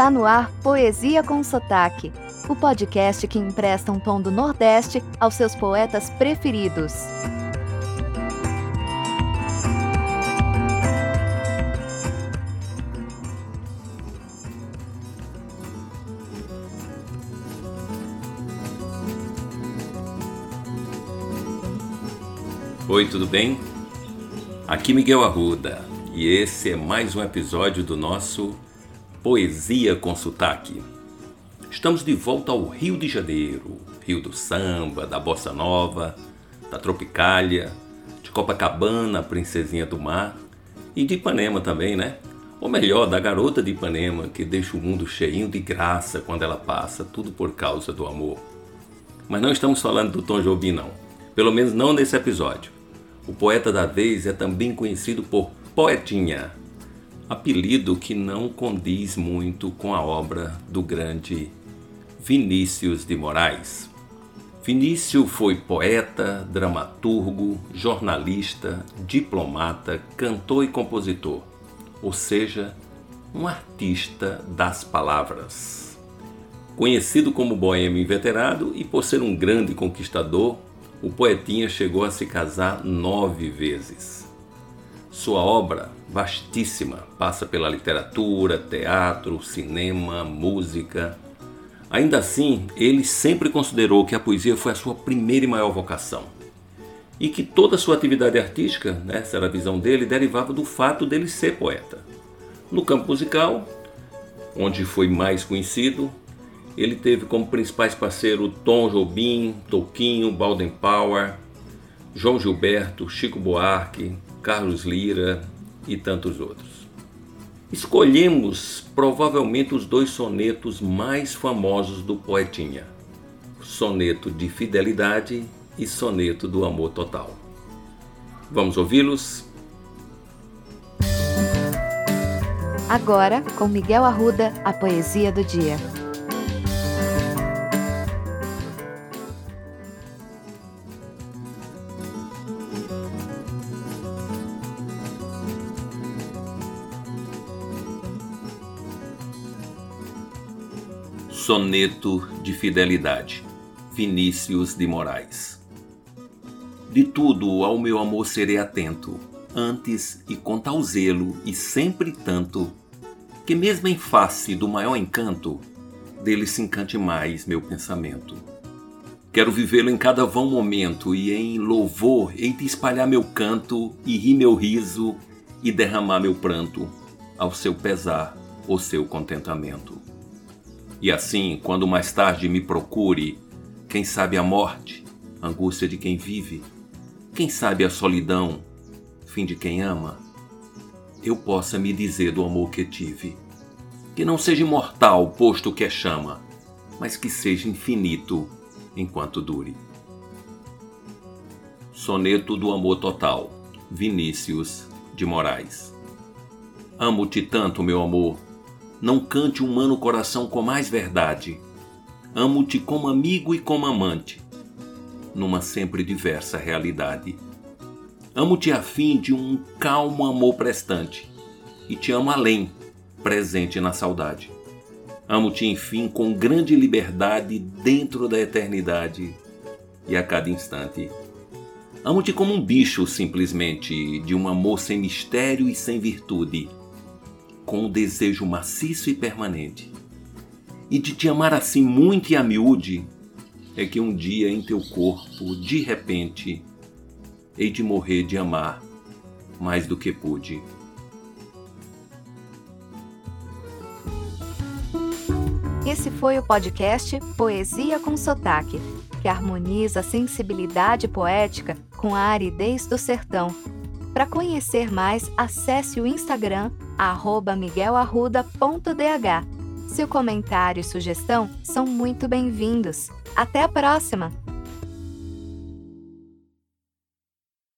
Está no ar Poesia com Sotaque, o podcast que empresta um tom do Nordeste aos seus poetas preferidos. Oi, tudo bem? Aqui Miguel Arruda e esse é mais um episódio do nosso Poesia com Sotaque. Estamos de volta ao Rio de Janeiro, Rio do Samba, da Bossa Nova, da Tropicália, de Copacabana, Princesinha do Mar e de Ipanema também, né? Ou melhor, da garota de Ipanema que deixa o mundo cheinho de graça quando ela passa, tudo por causa do amor. Mas não estamos falando do Tom Jobim, não. Pelo menos não nesse episódio. O poeta da vez é também conhecido por Poetinha, apelido que não condiz muito com a obra do grande Vinícius de Moraes. Vinícius foi poeta, dramaturgo, jornalista, diplomata, cantor e compositor, ou seja, um artista das palavras. Conhecido como boêmio inveterado e por ser um grande conquistador, o poetinha chegou a se casar nove vezes. Sua obra, vastíssima, passa pela literatura, teatro, cinema, música. Ainda assim, ele sempre considerou que a poesia foi a sua primeira e maior vocação. E que toda a sua atividade artística, né, essa era a visão dele, derivava do fato dele ser poeta. No campo musical, onde foi mais conhecido, ele teve como principais parceiros Tom Jobim, Toquinho, Balden Power, João Gilberto, Chico Buarque, Carlos Lira e tantos outros. Escolhemos provavelmente os dois sonetos mais famosos do poetinha: Soneto de Fidelidade e Soneto do Amor Total. Vamos ouvi-los? Agora, com Miguel Arruda, a poesia do dia. Soneto de Fidelidade, Vinícius de Moraes. De tudo ao meu amor serei atento, antes e com tal zelo e sempre tanto, que mesmo em face do maior encanto, dele se encante mais meu pensamento. Quero vivê-lo em cada vão momento e em louvor hei de espalhar meu canto e rir meu riso e derramar meu pranto ao seu pesar, o seu contentamento. E assim, quando mais tarde me procure, quem sabe a morte, angústia de quem vive, quem sabe a solidão, fim de quem ama, eu possa me dizer do amor que tive. Que não seja imortal, posto que é chama, mas que seja infinito enquanto dure. Soneto do Amor Total, Vinícius de Moraes. Amo-te tanto, meu amor, não cante humano coração com mais verdade. Amo-te como amigo e como amante, numa sempre diversa realidade. Amo-te a fim de um calmo amor prestante, e te amo além, presente na saudade. Amo-te, enfim, com grande liberdade dentro da eternidade e a cada instante. Amo-te como um bicho, simplesmente, de um amor sem mistério e sem virtude com o desejo maciço e permanente. E de te amar assim muito e a miúde, é que um dia em teu corpo, de repente, hei de morrer de amar mais do que pude. Esse foi o podcast Poesia com Sotaque, que harmoniza a sensibilidade poética com a aridez do sertão. Para conhecer mais, acesse o Instagram miguelarruda.dh. Seu comentário e sugestão são muito bem-vindos. Até a próxima!